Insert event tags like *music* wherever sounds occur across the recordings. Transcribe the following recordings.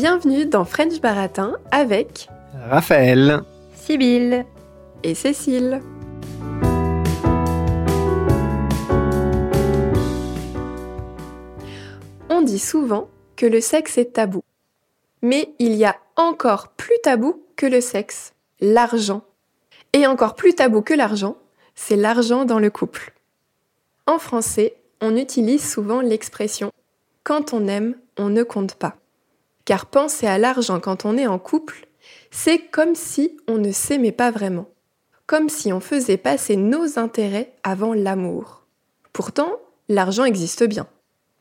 Bienvenue dans French Baratin avec Raphaël, Sibylle et Cécile. On dit souvent que le sexe est tabou. Mais il y a encore plus tabou que le sexe, l'argent. Et encore plus tabou que l'argent, c'est l'argent dans le couple. En français, on utilise souvent l'expression quand on aime, on ne compte pas. Car penser à l'argent quand on est en couple, c'est comme si on ne s'aimait pas vraiment. Comme si on faisait passer nos intérêts avant l'amour. Pourtant, l'argent existe bien.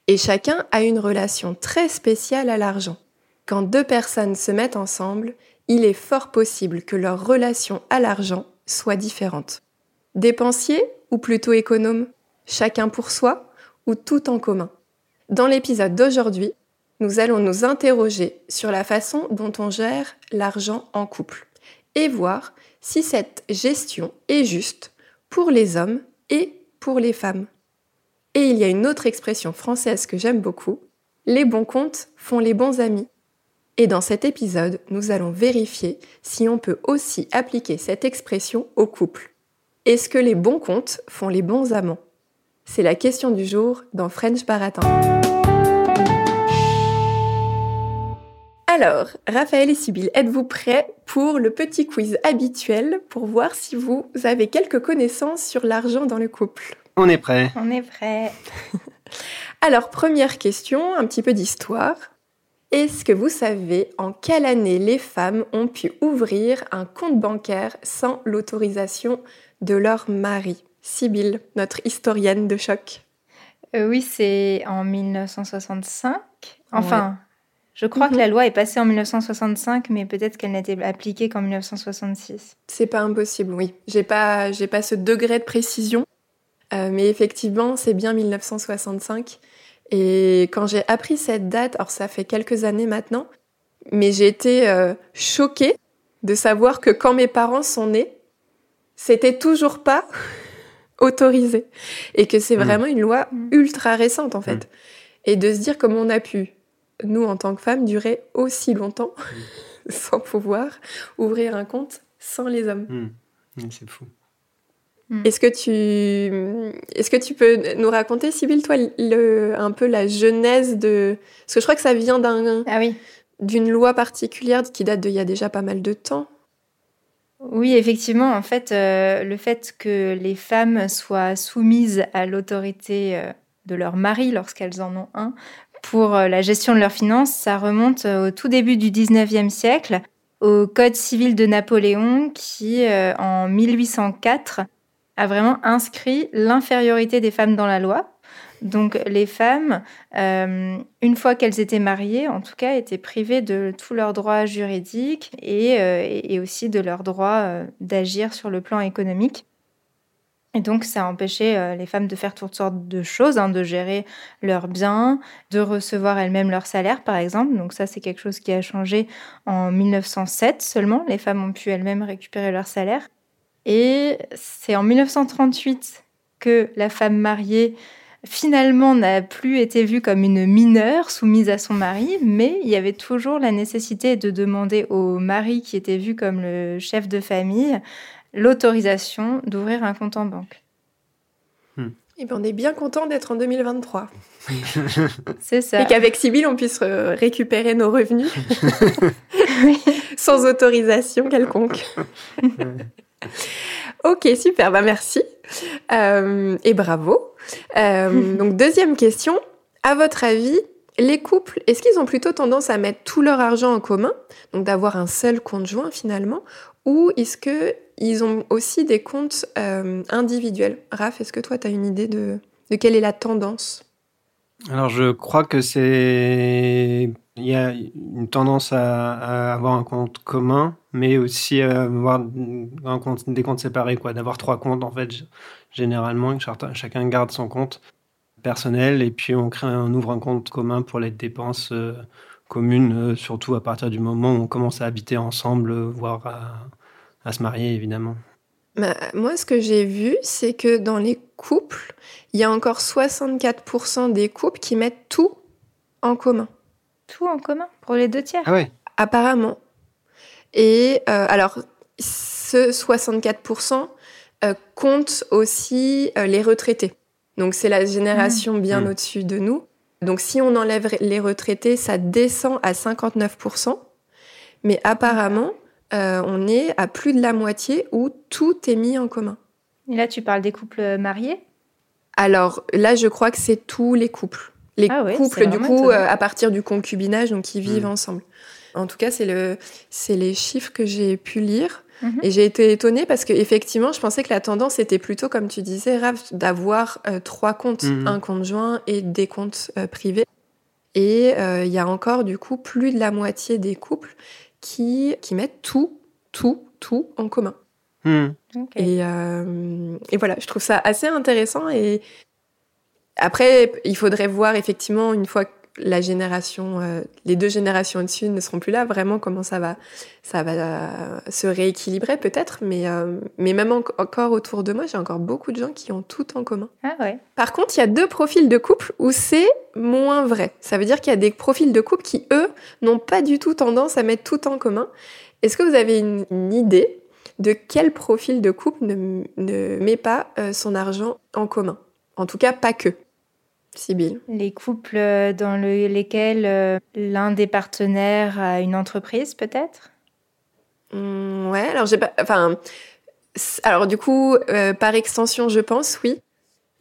Et chacun a une relation très spéciale à l'argent. Quand deux personnes se mettent ensemble, il est fort possible que leur relation à l'argent soit différente. Dépensier ou plutôt économe? Chacun pour soi ou tout en commun? Dans l'épisode d'aujourd'hui, nous allons nous interroger sur la façon dont on gère l'argent en couple et voir si cette gestion est juste pour les hommes et pour les femmes. Et il y a une autre expression française que j'aime beaucoup, les bons comptes font les bons amis. Et dans cet épisode, nous allons vérifier si on peut aussi appliquer cette expression au couple. Est-ce que les bons comptes font les bons amants? C'est la question du jour dans French Baratin. Alors, Raphaël et Sybille, êtes-vous prêts pour le petit quiz habituel pour voir si vous avez quelques connaissances sur l'argent dans le couple? On est prêt. On est prêt. *laughs* Alors, première question, un petit peu d'histoire. Est-ce que vous savez en quelle année les femmes ont pu ouvrir un compte bancaire sans l'autorisation de leur mari? Sybille, notre historienne de choc. Euh, oui, c'est en 1965. Enfin, je crois que la loi est passée en 1965, mais peut-être qu'elle n'était appliquée qu'en 1966. C'est pas impossible, oui. J'ai pas, j'ai pas ce degré de précision, euh, mais effectivement, c'est bien 1965. Et quand j'ai appris cette date, alors ça fait quelques années maintenant, mais j'ai été euh, choquée de savoir que quand mes parents sont nés, c'était toujours pas *laughs* autorisé. Et que c'est mmh. vraiment une loi mmh. ultra récente, en fait. Mmh. Et de se dire comment on a pu, nous, en tant que femmes, durer aussi longtemps *laughs* sans pouvoir ouvrir un compte sans les hommes. C'est fou. Est-ce que tu est-ce que tu peux nous raconter, Sybille, toi, le, un peu la genèse de parce que je crois que ça vient d'un ah oui. d'une loi particulière qui date d'il y a déjà pas mal de temps. Oui, effectivement, en fait, euh, le fait que les femmes soient soumises à l'autorité euh, de leur mari lorsqu'elles en ont un pour euh, la gestion de leurs finances, ça remonte au tout début du 19e siècle, au Code civil de Napoléon qui, en 1804, a vraiment inscrit l'infériorité des femmes dans la loi donc les femmes, euh, une fois qu'elles étaient mariées, en tout cas, étaient privées de tous leurs droits juridiques et, euh, aussi de leur droit euh, d'agir sur le plan économique. Et donc, ça a empêché les femmes de faire toutes sortes de choses, hein, de gérer leurs biens, de recevoir elles-mêmes leur salaire, par exemple. Donc ça, c'est quelque chose qui a changé en 1907 seulement. Les femmes ont pu elles-mêmes récupérer leur salaire. Et c'est en 1938 que la femme mariée finalement n'a plus été vue comme une mineure soumise à son mari, mais il y avait toujours la nécessité de demander au mari qui était vu comme le chef de famille l'autorisation d'ouvrir un compte en banque. Hmm. Et ben on est bien content d'être en 2023. *laughs* C'est ça. Et qu'avec Sybille, on puisse récupérer nos revenus *laughs* sans autorisation quelconque. ok, super, bah merci. Euh, et bravo. Euh, *laughs* donc deuxième question, à votre avis, les couples, est-ce qu'ils ont plutôt tendance à mettre tout leur argent en commun, donc d'avoir un seul compte joint finalement, ou est-ce qu'ils ont aussi des comptes euh, individuels. Raph, est-ce que toi, tu as une idée de, quelle est la tendance? Alors je crois que c'est... Il y a une tendance à, avoir un compte commun, mais aussi à avoir un compte, des comptes séparés, quoi, d'avoir trois comptes en fait généralement, chacun garde son compte personnel et puis on ouvre un compte commun pour les dépenses euh, communes, euh, surtout à partir du moment où on commence à habiter ensemble, voire à, se marier évidemment. Bah, moi, ce que j'ai vu, c'est que dans les couples, il y a encore 64% des couples qui mettent tout en commun. Tout en commun pour les deux tiers Ah ouais. Apparemment. Et euh, alors, ce 64% euh, compte aussi euh, les retraités. Donc c'est la génération bien Mmh. au-dessus de nous. Donc si on enlève les retraités, ça descend à 59%. Mais apparemment, euh, on est à plus de la moitié où tout est mis en commun. Et là, tu parles des couples mariés? Alors là, je crois que c'est tous les couples. Les Ah ouais, couples, du coup, euh, à partir du concubinage, donc qui vivent Mm. ensemble. En tout cas, c'est le, c'est les chiffres que j'ai pu lire. Mhm. Et j'ai été étonnée parce que effectivement, je pensais que la tendance était plutôt, comme tu disais, Raph, d'avoir euh, trois comptes, Mhm. un compte joint et des comptes euh, privés. Et euh, il y a encore, du coup, plus de la moitié des couples qui, qui mettent tout, tout, tout en commun. Hmm. Et, euh, et voilà, je trouve ça assez intéressant. Et après, il faudrait voir effectivement, une fois que la génération, euh, les deux générations au-dessus ne seront plus là, vraiment comment ça va, ça va euh, se rééquilibrer peut-être. Mais, euh, mais même en- encore autour de moi, j'ai encore beaucoup de gens qui ont tout en commun. Ah ouais. Par contre, il y a deux profils de couple où c'est moins vrai. Ça veut dire qu'il y a des profils de couple qui, eux, n'ont pas du tout tendance à mettre tout en commun. Est-ce que vous avez une, une idée de quel profil de couple ne, ne met pas son argent en commun? En tout cas, pas que. Sibylle. Les couples euh, dans le- lesquels euh, l'un des partenaires a une entreprise, peut-être? Hum, ouais, alors j'ai pas. Enfin. Alors, du coup, euh, par extension, je pense, oui.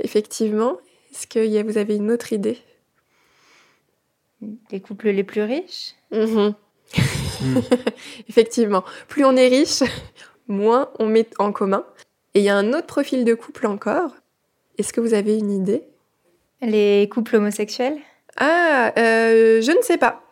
Effectivement. Est-ce que y a- vous avez une autre idée? Les couples les plus riches? Mhm. *laughs* Effectivement, plus on est riche, *laughs* moins on met en commun. Et il y a un autre profil de couple encore. Est-ce que vous avez une idée? Les couples homosexuels? Ah, euh, je ne sais pas.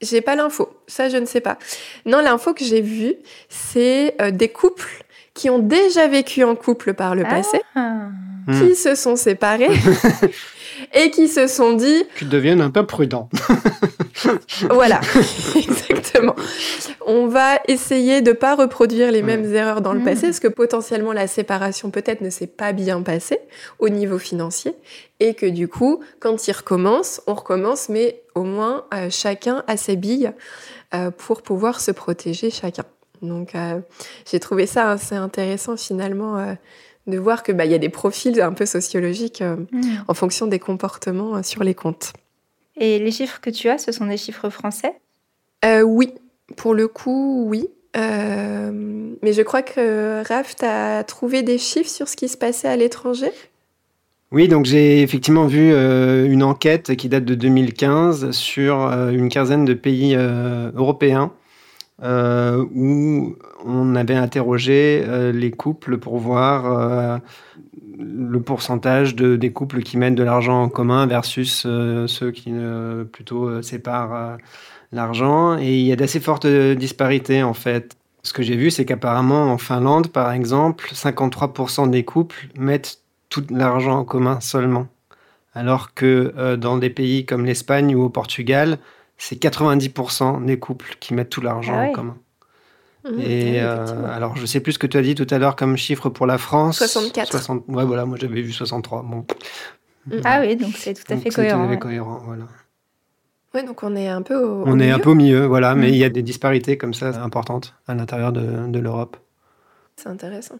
J'ai pas l'info. Ça, je ne sais pas. Non, l'info que j'ai vue, c'est euh, des couples qui ont déjà vécu en couple par le passé, Ah. Hmm. qui se sont séparés *laughs* et qui se sont dit Tu deviennes un peu prudent. *laughs* Voilà, *laughs* exactement. On va essayer de pas reproduire les Ouais. mêmes erreurs dans le Mhm. passé, parce que potentiellement la séparation peut-être ne s'est pas bien passée au niveau financier, et que du coup, quand ils recommencent, on recommence, mais au moins euh, chacun a ses billes euh, pour pouvoir se protéger chacun. Donc euh, j'ai trouvé ça assez intéressant finalement euh, de voir que bah, il y a des profils un peu sociologiques euh, Hmm. en fonction des comportements euh, sur les comptes. Et les chiffres que tu as, ce sont des chiffres français? Euh, oui, pour le coup, oui. Euh, mais je crois que Raph, tu as trouvé des chiffres sur ce qui se passait à l'étranger? Oui, donc j'ai effectivement vu euh, une enquête qui date de 2015 sur euh, une quinzaine de pays euh, européens euh, où on avait interrogé euh, les couples pour voir euh, le pourcentage de, des couples qui mettent de l'argent en commun versus ceux qui plutôt séparent l'argent. Et il y a d'assez fortes disparités en fait. Ce que j'ai vu, c'est qu'apparemment en Finlande, par exemple, 53% des couples mettent tout l'argent en commun seulement. Alors que dans des pays comme l'Espagne ou au Portugal, c'est 90% des couples qui mettent tout l'argent Ah ouais. en commun. Oui, Et euh, effectivement. alors, je sais plus ce que tu as dit tout à l'heure comme chiffre pour la France. 64. 60 Ouais, voilà, moi j'avais vu 63. Bon. Mhm. Ah oui, donc c'est tout à Donc, fait c'est tout à cohérent. fait ouais. cohérent, voilà. Ouais, donc on est un peu au, au On est un peu au milieu, voilà, mais Mhm. il y a des disparités comme ça importantes à l'intérieur de, de l'Europe. C'est intéressant.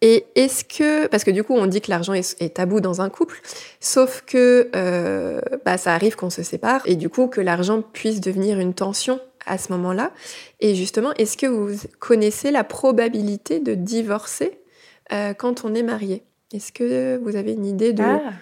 Et est-ce que, parce que du coup on dit que l'argent est, est tabou dans un couple, sauf que euh, bah, ça arrive qu'on se sépare et du coup que l'argent puisse devenir une tension à ce moment-là. Et justement, est-ce que vous connaissez la probabilité de divorcer euh, quand on est marié? Est-ce que vous avez une idée de Ah,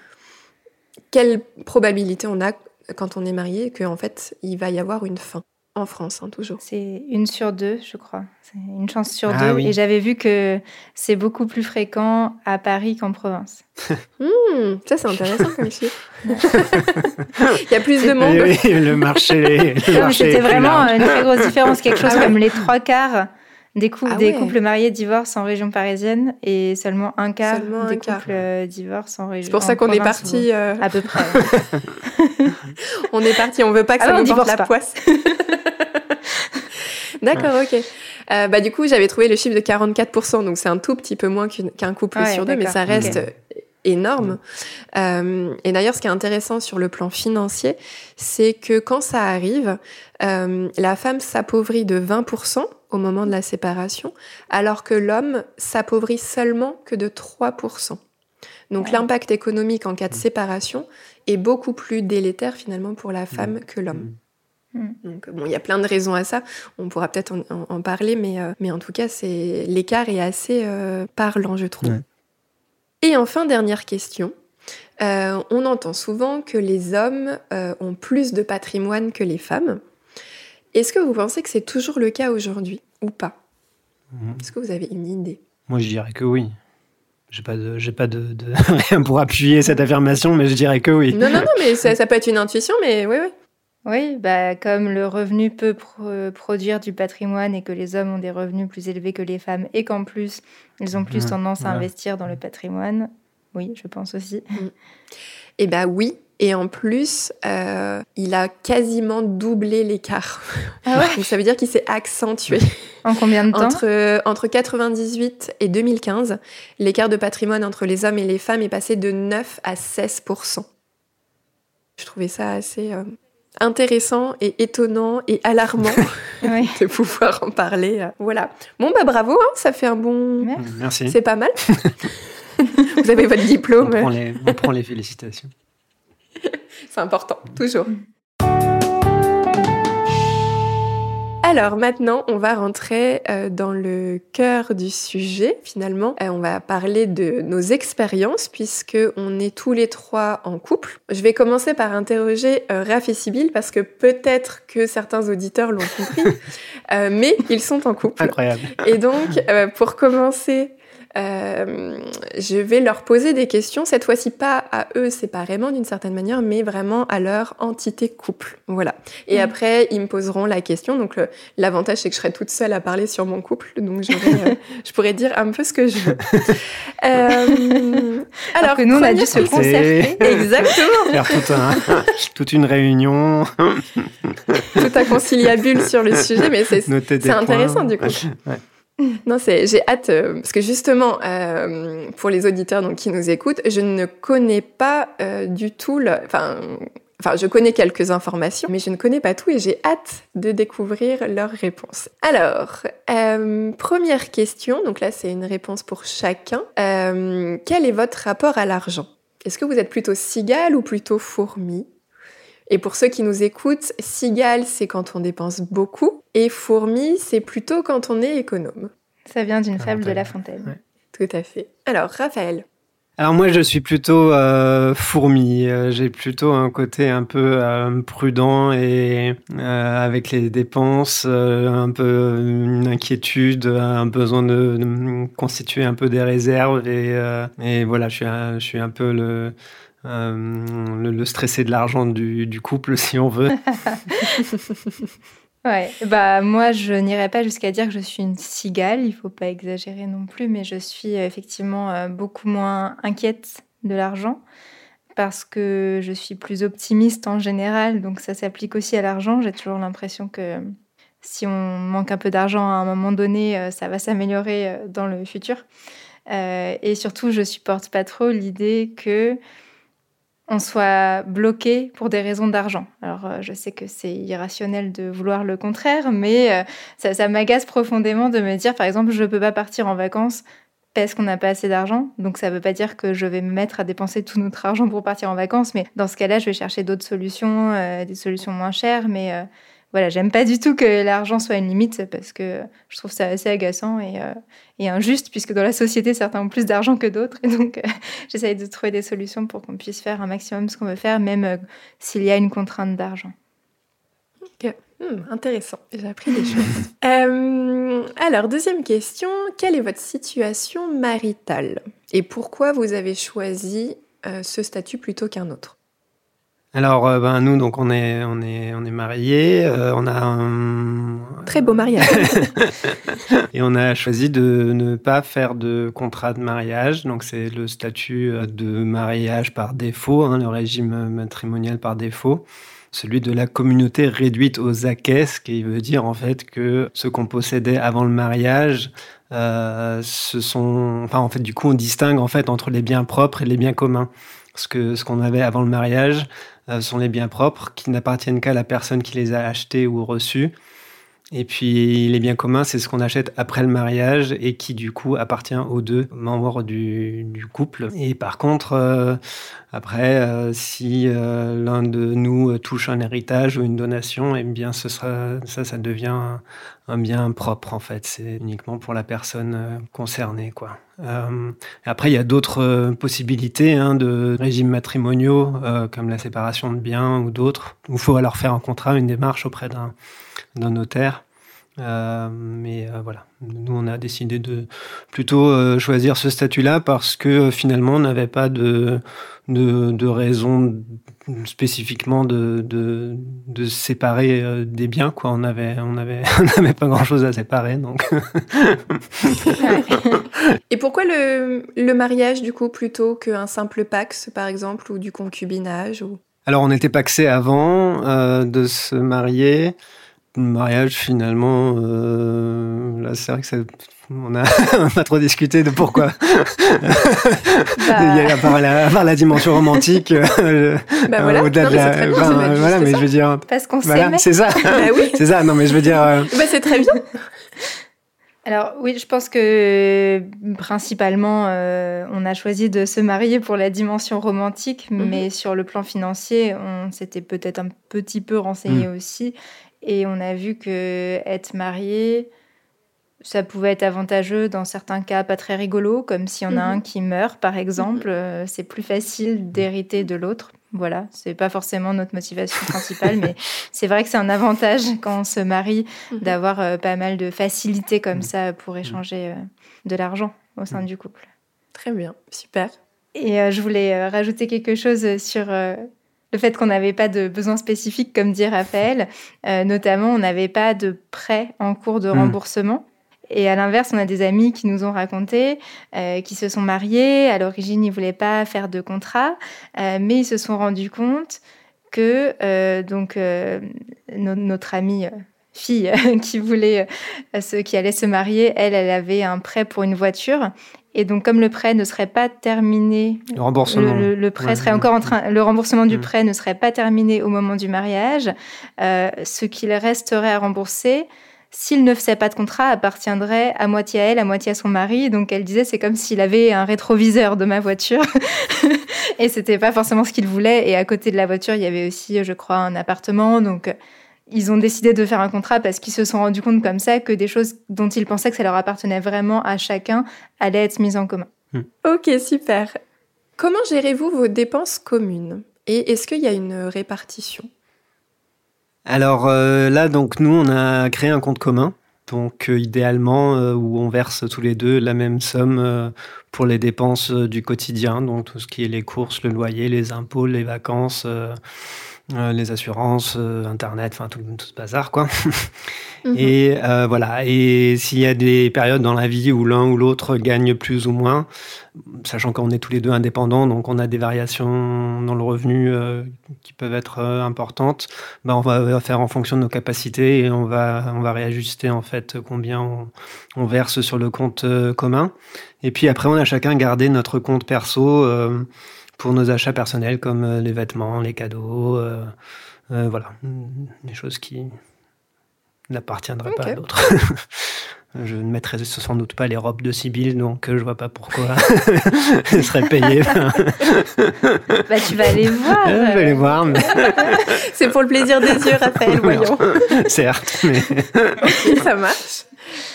quelle probabilité on a quand on est marié qu'en fait il va y avoir une fin? En France, hein, toujours c'est une sur deux, je crois. C'est une chance sur Ah deux. oui. Et j'avais vu que c'est beaucoup plus fréquent à Paris qu'en province. *laughs* Hmm, ça c'est intéressant comme chiffre. *laughs* il y a plus de monde. Oui, le marché, C'était vraiment large. une très grosse différence. Quelque chose Ah ouais. comme les trois quarts des, cou- Ah des ouais. couples mariés divorcent en région parisienne et seulement un quart Seulement des couples euh, divorcent en région. C'est pour ça qu'on est parti. euh, À peu près. *laughs* on est parti. On veut pas que Ah ça nous porte divorce la pas. poisse. D'accord, ok. Euh, bah du coup, j'avais trouvé le chiffre de 44%, donc c'est un tout petit peu moins qu'un couple Ouais, sur deux, mais ça reste énorme. Euh, et d'ailleurs, ce qui est intéressant sur le plan financier, c'est que quand ça arrive, euh, la femme s'appauvrit de 20% au moment de la séparation, alors que l'homme s'appauvrit seulement que de 3%. Donc l'impact économique en cas de séparation est beaucoup plus délétère finalement pour la femme que l'homme. Mm. Donc bon, il y a plein de raisons à ça. On pourra peut-être en, parler, mais, euh, mais en tout cas, c'est l'écart est assez euh, parlant, je trouve. Et enfin, dernière question. Euh, on entend souvent que les hommes ont plus de patrimoine que les femmes. Est-ce que vous pensez que c'est toujours le cas aujourd'hui ou pas? Mm. Est-ce que vous avez une idée? Moi, je dirais que oui. J'ai pas de, j'ai pas de, rien *laughs* pour appuyer cette affirmation, mais je dirais que oui. Non, non, non, mais ça, *laughs* ça peut être une intuition, mais oui, oui. Oui, bah, comme le revenu peut produire du patrimoine et que les hommes ont des revenus plus élevés que les femmes et qu'en plus, ils ont plus tendance à investir dans le patrimoine, oui, je pense aussi. Mm. Eh bien oui, et en plus, euh, il a quasiment doublé l'écart. Ah ouais? *laughs* Ça veut dire qu'il s'est accentué. En combien de temps? Entre, entre 98 et 2015, l'écart de patrimoine entre les hommes et les femmes est passé de 9 à 16% Je trouvais ça assez... Euh, intéressant et étonnant et alarmant *laughs* *laughs* de pouvoir en parler. Voilà. Bon, bah bravo, hein, ça fait un bon. Merci. C'est pas mal. *laughs* Vous avez votre diplôme. On prend les, on prend les félicitations. C'est important, toujours. Alors maintenant, on va rentrer euh, dans le cœur du sujet. Finalement, euh, on va parler de nos expériences puisque on est tous les trois en couple. Je vais commencer par interroger euh, Raph et Sibyl parce que peut-être que certains auditeurs l'ont compris, *laughs* mais ils sont en couple. Incroyable. Et donc, pour commencer euh, je vais leur poser des questions, cette fois-ci pas à eux séparément d'une certaine manière, mais vraiment à leur entité couple. Voilà. Et mm. après, ils me poseront la question. Donc, l'avantage, c'est que je serai toute seule à parler sur mon couple, donc euh, je pourrais dire un peu ce que je veux. *laughs* Euh, alors, que nous, on a dû se concerter. *laughs* Exactement. *laughs* Faire toute une réunion. tout un conciliabule sur le sujet, mais c'est intéressant du coup. Ouais. *laughs* Non, c'est j'ai hâte euh, parce que justement euh, pour les auditeurs donc qui nous écoutent, je ne connais pas euh, du tout le, enfin Enfin, je connais quelques informations, mais je ne connais pas tout et j'ai hâte de découvrir leurs réponses. Alors, première question, donc là c'est une réponse pour chacun. quel est votre rapport à l'argent? Est-ce que vous êtes plutôt cigale ou plutôt fourmi? Et pour ceux qui nous écoutent, cigale, c'est quand on dépense beaucoup, et fourmi, c'est plutôt quand on est économe. Ça vient d'une fable de La Fontaine. Tout à fait. Alors, Raphaël alors moi je suis plutôt euh, fourmi, euh, j'ai plutôt un côté un peu euh, prudent et avec les dépenses, un peu une inquiétude, un besoin de, constituer un peu des réserves et, et voilà je suis je suis un peu le euh, le, stressé de l'argent du, couple, *laughs* si on veut. *laughs* ouais, bah moi je n'irai pas jusqu'à dire que je suis une cigale, il faut pas exagérer non plus, mais je suis euh, effectivement euh, beaucoup moins inquiète de l'argent parce que je suis plus optimiste en général, donc ça s'applique aussi à l'argent. J'ai toujours l'impression que si on manque un peu d'argent à un moment donné, ça va s'améliorer dans le futur. et surtout, je supporte pas trop l'idée que on soit bloqué pour des raisons d'argent. Alors, euh, je sais que c'est irrationnel de vouloir le contraire, mais euh, ça, m'agace profondément de me dire, par exemple, je ne peux pas partir en vacances parce qu'on n'a pas assez d'argent. Donc, ça ne veut pas dire que je vais me mettre à dépenser tout notre argent pour partir en vacances, mais dans ce cas-là, je vais chercher d'autres solutions, euh, des solutions moins chères, mais voilà, j'aime pas du tout que l'argent soit une limite parce que je trouve ça assez agaçant et, euh, injuste puisque dans la société, certains ont plus d'argent que d'autres. Et donc, euh, *laughs* j'essaye de trouver des solutions pour qu'on puisse faire un maximum ce qu'on veut faire, même euh, s'il y a une contrainte d'argent. Ok, hmm, intéressant. J'ai appris des choses. *laughs* alors, deuxième question. Quelle est votre situation maritale? Et pourquoi vous avez choisi ce statut plutôt qu'un autre? Alors, euh, ben, nous, donc, on est, on est, on est mariés. Euh, on a un très beau mariage. *laughs* et on a choisi de ne pas faire de contrat de mariage. Donc, c'est le statut euh, de mariage par défaut, hein, le régime matrimonial par défaut. celui de la communauté réduite aux acquets, ce qui veut dire en fait que ce qu'on possédait avant le mariage, euh, ce sont, enfin en fait du coup on distingue en fait entre les biens propres et les biens communs. Parce que ce qu'on avait avant le mariage sont les biens propres qui n'appartiennent qu'à la personne qui les a achetés ou reçus. Et puis les biens communs, c'est ce qu'on achète après le mariage et qui du coup appartient aux deux membres du, couple. Et par contre, euh, après, euh, si euh, l'un de nous touche un héritage ou une donation, eh bien ce sera ça, ça devient un, bien propre en fait. C'est uniquement pour la personne concernée, quoi. après, il y a d'autres possibilités hein, de régimes matrimoniaux, comme la séparation de biens ou d'autres, où il faut alors faire un contrat, une démarche auprès d'un notaire. Euh, mais euh, voilà, nous on a décidé de plutôt euh, choisir ce statut-là parce que finalement on n'avait pas de, de, de, raison spécifiquement de, de, de séparer des biens. Quoi. On n'avait on avait, on avait *laughs* pas grand-chose à séparer. Donc. *laughs* Et pourquoi le, le mariage du coup plutôt qu'un simple pax par exemple ou du concubinage ou... Alors on était paxé avant de se marier mariage finalement euh, là c'est vrai que ça, on a *laughs* pas trop discuté de pourquoi *laughs* bah... à, part la, à, part la, dimension romantique euh, *laughs* bah voilà, au-delà non, de la bien, ben, voilà mais ça. je veux dire parce qu'on voilà, c'est ça bah oui. c'est ça non mais je veux dire euh... bah c'est très bien alors oui, je pense que principalement, euh, on a choisi de se marier pour la dimension romantique, mm -hmm. mais sur le plan financier, on s'était peut-être un petit peu renseigné mm. aussi. Et on a vu que être marié, ça pouvait être avantageux dans certains cas pas très rigolos, comme s'il y en a mm -hmm. un qui meurt, par exemple. Mm -hmm. C'est plus facile d'hériter de l'autre. Voilà, c'est pas forcément notre motivation principale, mais *laughs* c'est vrai que c'est un avantage quand on se marie mm -hmm. d'avoir euh, pas mal de facilité comme ça pour échanger euh, de l'argent au sein du couple. Très bien, super. Et euh, je voulais euh, rajouter quelque chose sur euh, le fait qu'on n'avait pas de besoins spécifiques, comme dit Raphaël. Euh, notamment, on n'avait pas de prêt en cours de remboursement. Mmh. Et à l'inverse, on a des amis qui nous ont raconté euh, qui se sont mariés. À l'origine, ils voulaient pas faire de contrat, euh, mais ils se sont rendus compte que euh, donc no notre amie fille *laughs* qui voulait ce qui allait se marier, elle, elle avait un prêt pour une voiture. Et donc, comme le prêt ne serait pas terminé, le remboursement, le, le prêt ouais, serait encore en train, le remboursement du prêt ne serait pas terminé au moment du mariage, ce qu'il resterait à rembourser s'il ne faisait pas de contrat, appartiendrait à moitié à elle, à moitié à son mari. Donc elle disait, c'est comme s'il avait un rétroviseur de ma voiture. *laughs* et c'était pas forcément ce qu'il voulait. Et à côté de la voiture, il y avait aussi, je crois, un appartement. Donc ils ont décidé de faire un contrat parce qu'ils se sont rendus compte comme ça que des choses dont ils pensaient que ça leur appartenait vraiment à chacun allaient être mises en commun. Mmh. Ok, super. Comment gérez-vous vos dépenses communes? Et est-ce qu'il y a une répartition? Alors euh, là, donc nous, on a créé un compte commun. Donc euh, idéalement, euh, où on verse tous les deux la même somme euh, pour les dépenses euh, du quotidien, donc tout ce qui est les courses, le loyer, les impôts, les vacances, euh, les assurances, Internet, enfin tout, tout, ce bazar, quoi. mmh. *laughs* Et voilà. Et s'il y a des périodes dans la vie où l'un ou l'autre gagne plus ou moins, sachant qu'on est tous les deux indépendants, donc on a des variations dans le revenu euh, qui peuvent être euh, importantes, bah on va faire en fonction de nos capacités et on va, on va réajuster en fait combien on, on verse sur le compte euh, commun. Et puis après, on a chacun gardé notre compte perso euh, pour nos achats personnels comme euh, les vêtements, les cadeaux, voilà, des choses qui n'appartiendraient okay. pas à d'autres. *laughs* Je ne mettrais sans doute pas les robes de Sibyl, donc je vois pas pourquoi *laughs* elles seraient payées. *laughs* bah, tu vas aller voir. Je vais aller voir. Mais... C'est pour le plaisir des yeux, Raphaël, voyons. Certes, mais. Ça marche.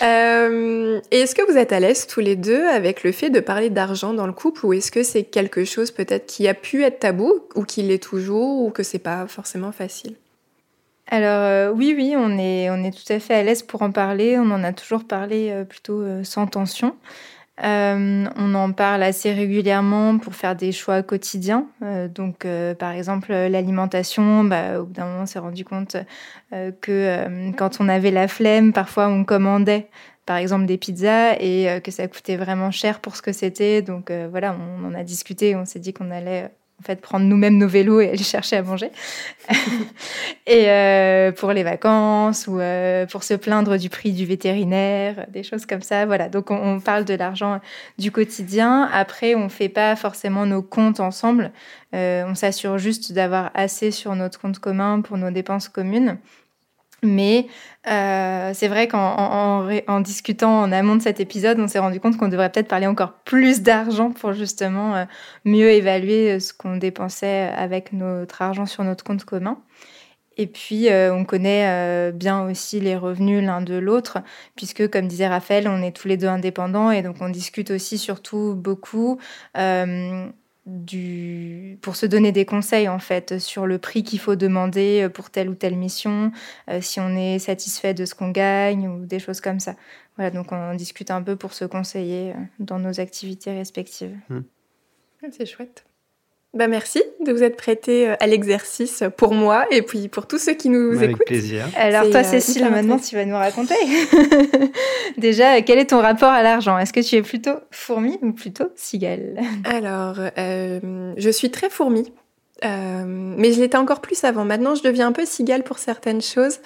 Euh, et est-ce que vous êtes à l'aise tous les deux avec le fait de parler d'argent dans le couple ou est-ce que c'est quelque chose peut-être qui a pu être tabou ou qui l'est toujours ou que c'est pas forcément facile? Alors euh, oui, oui, on est, on est tout à fait à l'aise pour en parler. On en a toujours parlé euh, plutôt euh, sans tension. On en parle assez régulièrement pour faire des choix quotidiens. Donc, par exemple, l'alimentation, bah, au bout d'un moment, on s'est rendu compte que quand on avait la flemme, parfois on commandait par exemple des pizzas et que ça coûtait vraiment cher pour ce que c'était. Donc voilà, on en a discuté, on s'est dit qu'on allait en fait prendre nous-mêmes nos vélos et aller chercher à manger. *laughs* et euh, pour les vacances ou euh, pour se plaindre du prix du vétérinaire, des choses comme ça. Voilà, donc on, parle de l'argent du quotidien. Après, on fait pas forcément nos comptes ensemble. Euh, on s'assure juste d'avoir assez sur notre compte commun pour nos dépenses communes. Mais euh, c'est vrai qu'en en, discutant en amont de cet épisode, on s'est rendu compte qu'on devrait peut-être parler encore plus d'argent pour justement euh, mieux évaluer euh, ce qu'on dépensait avec notre argent sur notre compte commun. Et puis, on connaît bien aussi les revenus l'un de l'autre, puisque, comme disait Raphaël, on est tous les deux indépendants et donc on discute aussi surtout beaucoup du, pour se donner des conseils en fait sur le prix qu'il faut demander euh, pour telle ou telle mission, euh, si on est satisfait de ce qu'on gagne ou des choses comme ça. Voilà, donc on discute un peu pour se conseiller euh, dans nos activités respectives. Hmm. C'est chouette. Bah merci de vous être prêté euh, à l'exercice pour moi et puis pour tous ceux qui nous Avec écoutent. plaisir. Alors toi, euh, Cécile, maintenant tu vas nous raconter. *laughs* Déjà, quel est ton rapport à l'argent? Est-ce que tu es plutôt fourmi ou plutôt cigale? Alors, euh, je suis très fourmi. mais je l'étais encore plus avant. Maintenant, je deviens un peu cigale pour certaines choses.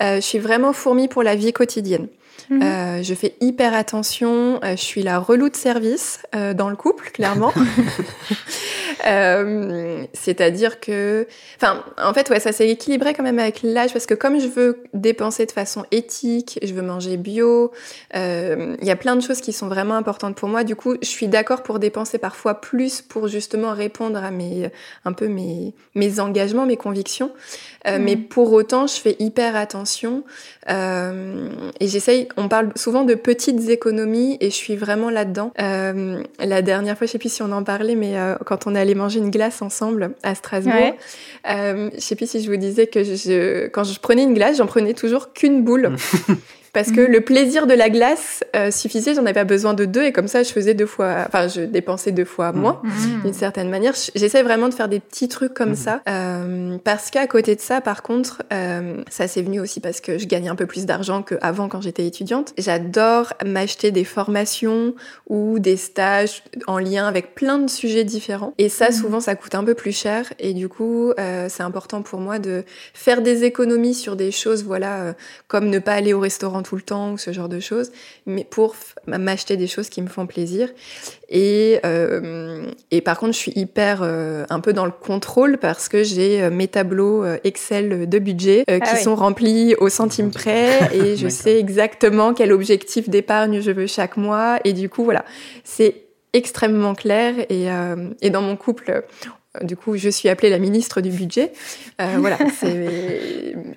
je suis vraiment fourmi pour la vie quotidienne. Mhm. je fais hyper attention. je suis la relou de service dans le couple, clairement. *laughs* Euh, c'est-à-dire que, enfin, en fait, ouais, ça s'est équilibré quand même avec l'âge parce que comme je veux dépenser de façon éthique, je veux manger bio, euh, il y a plein de choses qui sont vraiment importantes pour moi. Du coup, je suis d'accord pour dépenser parfois plus pour justement répondre à mes, un peu mes, mes engagements, mes convictions. Euh, mais pour autant, je fais hyper attention euh, et j'essaye. On parle souvent de petites économies et je suis vraiment là-dedans. Euh, la dernière fois, je sais plus si on en parlait, mais quand on allait manger une glace ensemble à Strasbourg, je sais plus si je vous disais que je, quand je prenais une glace, j'en prenais toujours qu'une boule. *laughs* parce que mhm. le plaisir de la glace euh, suffisait, j'en avais pas besoin de deux et comme ça je faisais deux fois, enfin je dépensais deux fois mhm. moins mhm. d'une certaine manière. J'essaie vraiment de faire des petits trucs comme ça euh, parce qu'à côté de ça, par contre, euh, ça c'est venu aussi parce que je gagnais un peu plus d'argent qu'avant quand j'étais étudiante. J'adore m'acheter des formations ou des stages en lien avec plein de sujets différents et ça souvent ça coûte un peu plus cher et du coup c'est important pour moi de faire des économies sur des choses voilà comme ne pas aller au restaurant tout le temps ou ce genre de choses, mais pour m'acheter des choses qui me font plaisir. Et, euh, et par contre, je suis hyper euh, un peu dans le contrôle parce que j'ai euh, mes tableaux Excel de budget ah qui sont remplis au centime près *laughs* et je sais exactement quel objectif d'épargne je veux chaque mois. Et du coup, voilà, c'est extrêmement clair et, et, dans mon couple, du coup, je suis appelée la ministre du budget. Euh, voilà,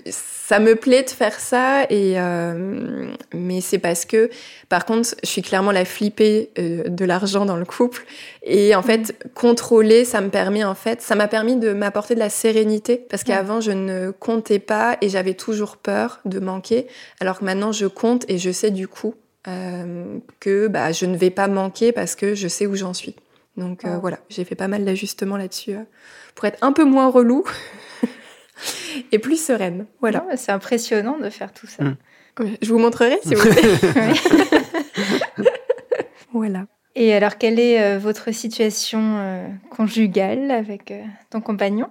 ça me plaît de faire ça, et euh, mais c'est parce que, par contre, je suis clairement la flippée euh, de l'argent dans le couple, et en fait, contrôler, ça me permet en fait, ça m'a permis de m'apporter de la sérénité, parce qu'avant, je ne comptais pas et j'avais toujours peur de manquer, alors que maintenant, je compte et je sais du coup que bah, je ne vais pas manquer parce que je sais où j'en suis. Donc euh, voilà, j'ai fait pas mal d'ajustements là-dessus euh, pour être un peu moins relou *laughs* et plus sereine. Voilà. C'est impressionnant de faire tout ça. Mm. Je vous montrerai si vous voulez. *laughs* *laughs* voilà. Et alors, quelle est euh, votre situation conjugale avec ton compagnon?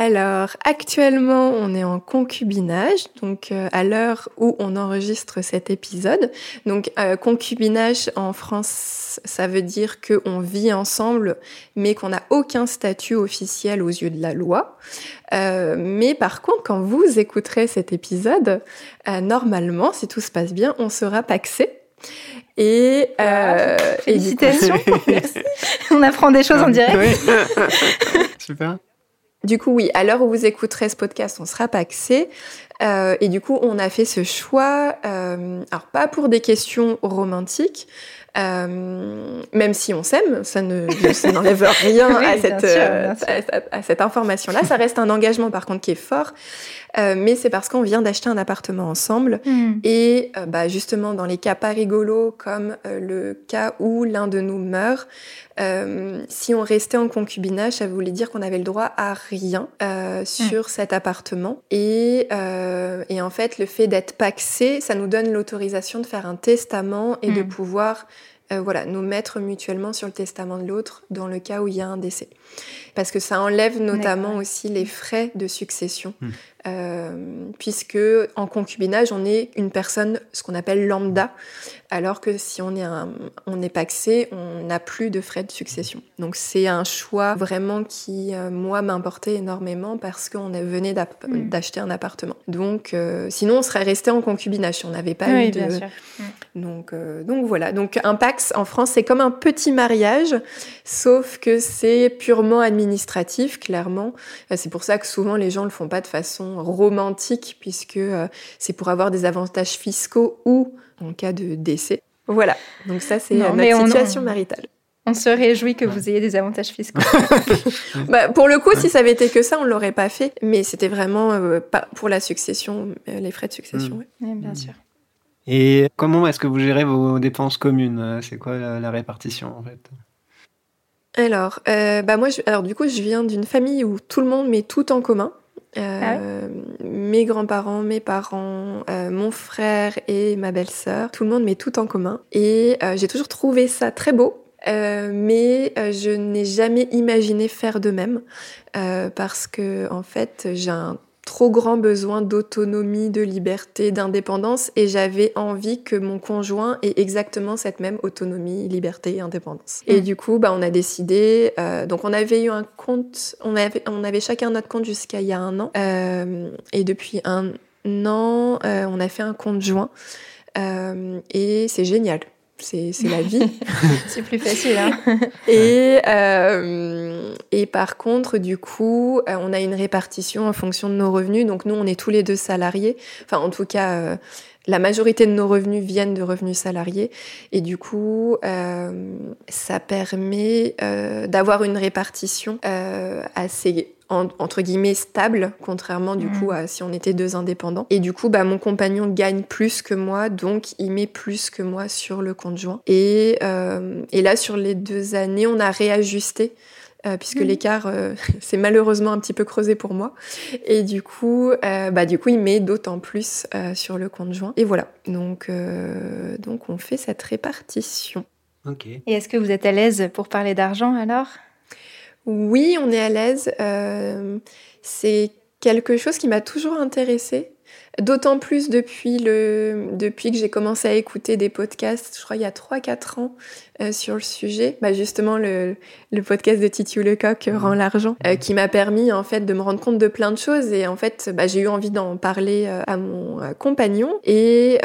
Alors, actuellement, on est en concubinage, donc euh, à l'heure où on enregistre cet épisode. Donc, euh, concubinage en France, ça veut dire qu'on vit ensemble, mais qu'on n'a aucun statut officiel aux yeux de la loi. Euh, mais par contre, quand vous écouterez cet épisode, normalement, si tout se passe bien, on sera paxé. Et, félicitations. *laughs* on apprend des choses en direct. *laughs* Super. Du coup, oui, à l'heure où vous écouterez ce podcast, on sera paxé. Euh, et du coup, on a fait ce choix, euh, alors pas pour des questions romantiques, euh, même si on s'aime, ça ne n'enlève *laughs* rien à, cette, euh, à, cette information-là. Ça reste un engagement, par contre, qui est fort. Euh, mais c'est parce qu'on vient d'acheter un appartement ensemble. Hmm. Et euh, bah, justement, dans les cas pas rigolos, comme le cas où l'un de nous meurt, si on restait en concubinage, ça voulait dire qu'on avait le droit à rien sur hmm. cet appartement. Et, et, en fait, le fait d'être paxé, ça nous donne l'autorisation de faire un testament et de hmm. Pouvoir voilà, nous mettre mutuellement sur le testament de l'autre dans le cas où il y a un décès. Parce que ça enlève notamment aussi les frais de succession. Hmm. Euh, puisque en concubinage, on est une personne, ce qu'on appelle lambda, alors que si on est, un, on est paxé, on n'a plus de frais de succession. Donc c'est un choix vraiment qui, euh, moi, m'importait énormément parce qu'on venait mm. d'acheter un appartement. Donc euh, sinon, on serait resté en concubinage si on n'avait pas eu de... Mm. Donc, donc voilà, donc un pax en France, c'est comme un petit mariage, sauf que c'est purement administratif, clairement. C'est pour ça que souvent les gens le font pas de façon romantique puisque euh, c'est pour avoir des avantages fiscaux ou en cas de décès. Voilà, donc ça c'est notre situation maritale. On se réjouit que vous ayez des avantages fiscaux. *laughs* bah, pour le coup, si ça avait été que ça, on l'aurait pas fait. Mais c'était vraiment euh, pas pour la succession, euh, les frais de succession. Mm. bien sûr. Et comment est-ce que vous gérez vos dépenses communes? C'est quoi la, répartition en fait? Alors, bah moi, alors du coup, je viens d'une famille où tout le monde met tout en commun. Euh, ah mes grands-parents, mes parents, euh, mon frère et ma belle-sœur, tout le monde met tout en commun. Et euh, j'ai toujours trouvé ça très beau. mais je n'ai jamais imaginé faire de même parce que en fait j'ai un trop grand besoin d'autonomie, de liberté, d'indépendance et j'avais envie que mon conjoint ait exactement cette même autonomie, liberté et indépendance. Et mm. du coup, bah, on a décidé, euh, donc on avait eu un compte, on avait, on avait chacun notre compte jusqu'à il y a un an euh, et depuis un an, euh, on a fait un compte joint et c'est génial c'est la vie. *laughs* c'est plus facile. Hein *laughs* et, euh, et par contre, du coup, euh, on a une répartition en fonction de nos revenus. Donc nous, on est tous les deux salariés. Enfin, en tout cas, euh, la majorité de nos revenus viennent de revenus salariés. Et du coup, euh, ça permet euh, d'avoir une répartition euh, assez entre guillemets stable, contrairement du coup mm. à si on était deux indépendants. Et du coup, bah, mon compagnon gagne plus que moi, donc il met plus que moi sur le compte joint. Et, et là, sur les deux années, on a réajusté. Euh, puisque mm. l'écart euh, *laughs* s'est malheureusement un petit peu creusé pour moi. Et du coup, bah, du coup il met d'autant plus sur le compte joint. Et voilà, donc, donc on fait cette répartition. Ok. Et est-ce que vous êtes à l'aise pour parler d'argent alors? Oui, on est à l'aise. Euh, c'est quelque chose qui m'a toujours intéressée. D'autant plus depuis, le, depuis que j'ai commencé à écouter des podcasts, je crois il y a 3-4 ans, euh, sur le sujet. Bah justement, le, le podcast de Titi Lecoq, euh, Rend l'argent, qui m'a permis en fait de me rendre compte de plein de choses. Et en fait, bah, j'ai eu envie d'en parler à mon compagnon. Et,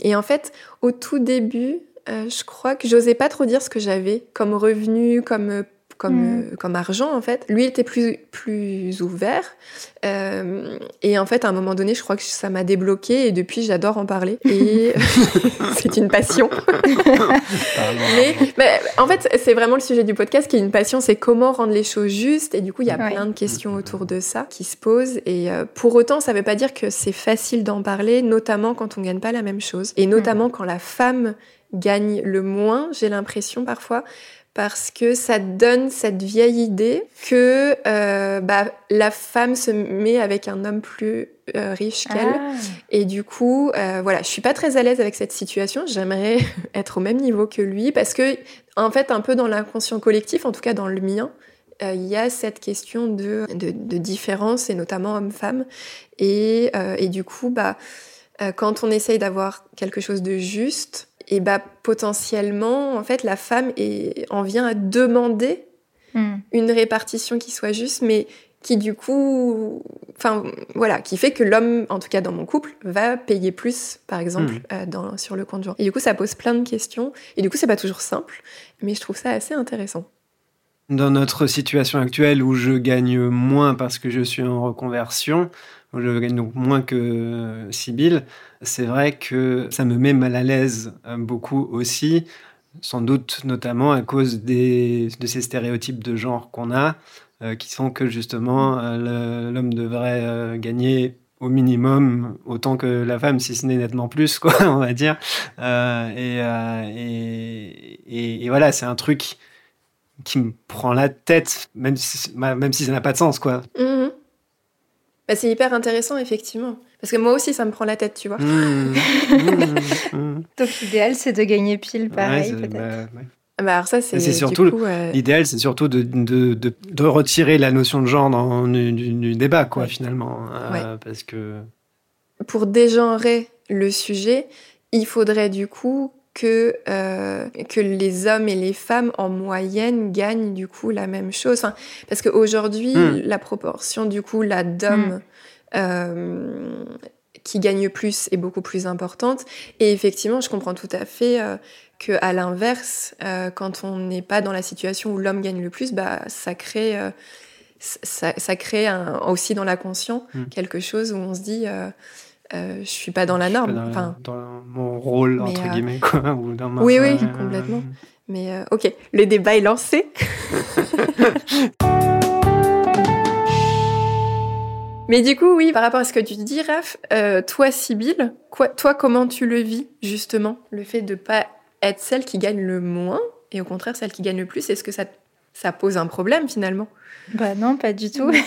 et en fait, au tout début, je crois que j'osais pas trop dire ce que j'avais comme revenu, comme comme, mm. euh, comme argent en fait. Lui était plus, plus ouvert. Euh, et en fait, à un moment donné, je crois que ça m'a débloqué et depuis, j'adore en parler. Et *laughs* c'est une passion. mais, en fait, c'est vraiment le sujet du podcast qui est une passion, c'est comment rendre les choses justes. Et du coup, il y a plein de questions autour de ça qui se posent. Et euh, pour autant, ça ne veut pas dire que c'est facile d'en parler, notamment quand on gagne pas la même chose. Et notamment mm. quand la femme gagne le moins, j'ai l'impression parfois parce que ça donne cette vieille idée que euh, bah, la femme se met avec un homme plus euh, riche qu'elle. Ah. Et du coup, euh, voilà, je suis pas très à l'aise avec cette situation. J'aimerais *laughs* être au même niveau que lui parce que, en fait, un peu dans l'inconscient collectif, en tout cas dans le mien, il y a cette question de, de, de différence, et notamment homme-femme. Et, et, du coup, bah, quand on essaye d'avoir quelque chose de juste, et bah potentiellement, en fait, la femme en vient à demander hmm. une répartition qui soit juste, mais qui du coup, enfin voilà, qui fait que l'homme, en tout cas dans mon couple, va payer plus, par exemple, hmm. euh, dans, sur le compte Et du coup, ça pose plein de questions. Et du coup, c'est pas toujours simple, mais je trouve ça assez intéressant. Dans notre situation actuelle où je gagne moins parce que je suis en reconversion, donc moins que Sibyl, c'est vrai que ça me met mal à l'aise euh, beaucoup aussi, sans doute notamment à cause des, de ces stéréotypes de genre qu'on a, euh, qui sont que justement euh, l'homme devrait gagner au minimum autant que la femme, si ce n'est nettement plus, quoi, *laughs* on va dire. Et, et, voilà, c'est un truc qui me prend la tête, même si, même si ça n'a pas de sens, quoi. Mmh Bah, c'est hyper intéressant, effectivement. Parce que moi aussi, ça me prend la tête, tu vois. Mmh, mmh, *laughs* mmh. Donc l'idéal, c'est de gagner pile, pareil, Ouais, c'est- peut-être. bah, ouais. Bah, alors ça, c'est c'est du surtout coup, euh, L'idéal, c'est surtout de, de, de, de retirer la notion de genre dans, du, du- du débat, quoi, Ouais. finalement. Euh, Ouais. Parce que. pour dégenrer le sujet, il faudrait du coup que, euh, que les hommes et les femmes en moyenne gagnent du coup la même chose. Enfin, parce qu'aujourd'hui, Hmm. la proportion du coup là d'hommes euh, qui gagnent plus est beaucoup plus importante. Et effectivement, je comprends tout à fait euh, que à l'inverse, euh, quand on n'est pas dans la situation où l'homme gagne le plus, bah ça crée ça, ça crée un- aussi dans l'inconscient Hmm. quelque chose où on se dit euh, je suis pas dans la norme. Dans, Enfin, dans mon rôle, Mais, entre euh, guillemets, quoi. *laughs* Ou dans ma- Oui, oui, complètement. mais euh, ok, le débat est lancé. *laughs* Mais du coup, oui, par rapport à ce que tu dis, Raph, euh, toi, Sybille, quoi, toi, comment tu le vis, justement Le fait de pas être celle qui gagne le moins et au contraire celle qui gagne le plus, est-ce que ça, ça pose un problème finalement? Bah non, pas du tout. *laughs*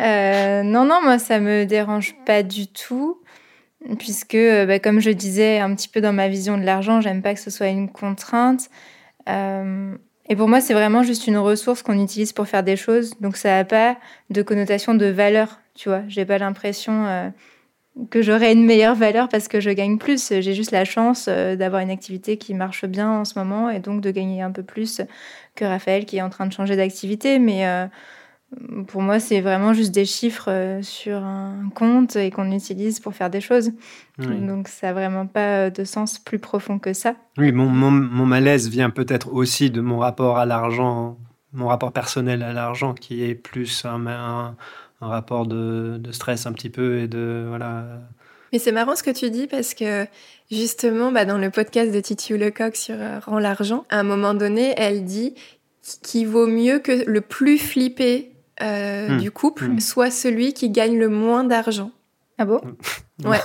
Euh, non, non, moi, ça me dérange pas du tout. Puisque, euh, bah, comme je disais un petit peu dans ma vision de l'argent, j'aime pas que ce soit une contrainte. Euh, et pour moi, c'est vraiment juste une ressource qu'on utilise pour faire des choses. Donc, ça n'a pas de connotation de valeur, tu vois. J'ai pas l'impression que j'aurais une meilleure valeur parce que je gagne plus. J'ai juste la chance euh, d'avoir une activité qui marche bien en ce moment et donc de gagner un peu plus que Raphaël qui est en train de changer d'activité. Mais euh, pour moi, c'est vraiment juste des chiffres euh, sur un compte et qu'on utilise pour faire des choses. Oui. Donc ça n'a vraiment pas de sens plus profond que ça. Oui, mon, mon, mon malaise vient peut-être aussi de mon rapport à l'argent, mon rapport personnel à l'argent, qui est plus un, un, un rapport de, de stress un petit peu et de voilà. Mais c'est marrant ce que tu dis parce que justement, bah, dans le podcast de Titi Lecoq sur euh, Rend l'argent, à un moment donné, elle dit qu'il vaut mieux que le plus flippé euh, Hmm. du couple Hmm. soit celui qui gagne le moins d'argent. Ah bon? Ouais.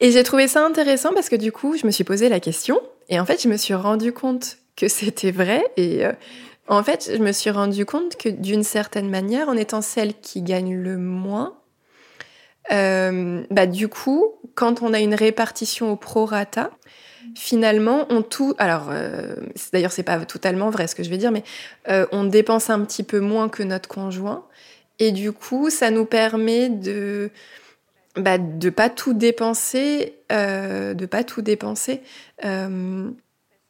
Et j'ai trouvé ça intéressant parce que du coup, je me suis posé la question et en fait, je me suis rendu compte que c'était vrai et euh, en fait, je me suis rendu compte que d'une certaine manière, en étant celle qui gagne le moins, euh, bah du coup, quand on a une répartition au prorata, finalement, on tout. Alors, euh, d'ailleurs, c'est pas totalement vrai ce que je vais dire, mais euh, on dépense un petit peu moins que notre conjoint, et du coup, ça nous permet de bah, de pas tout dépenser, euh, de pas tout dépenser.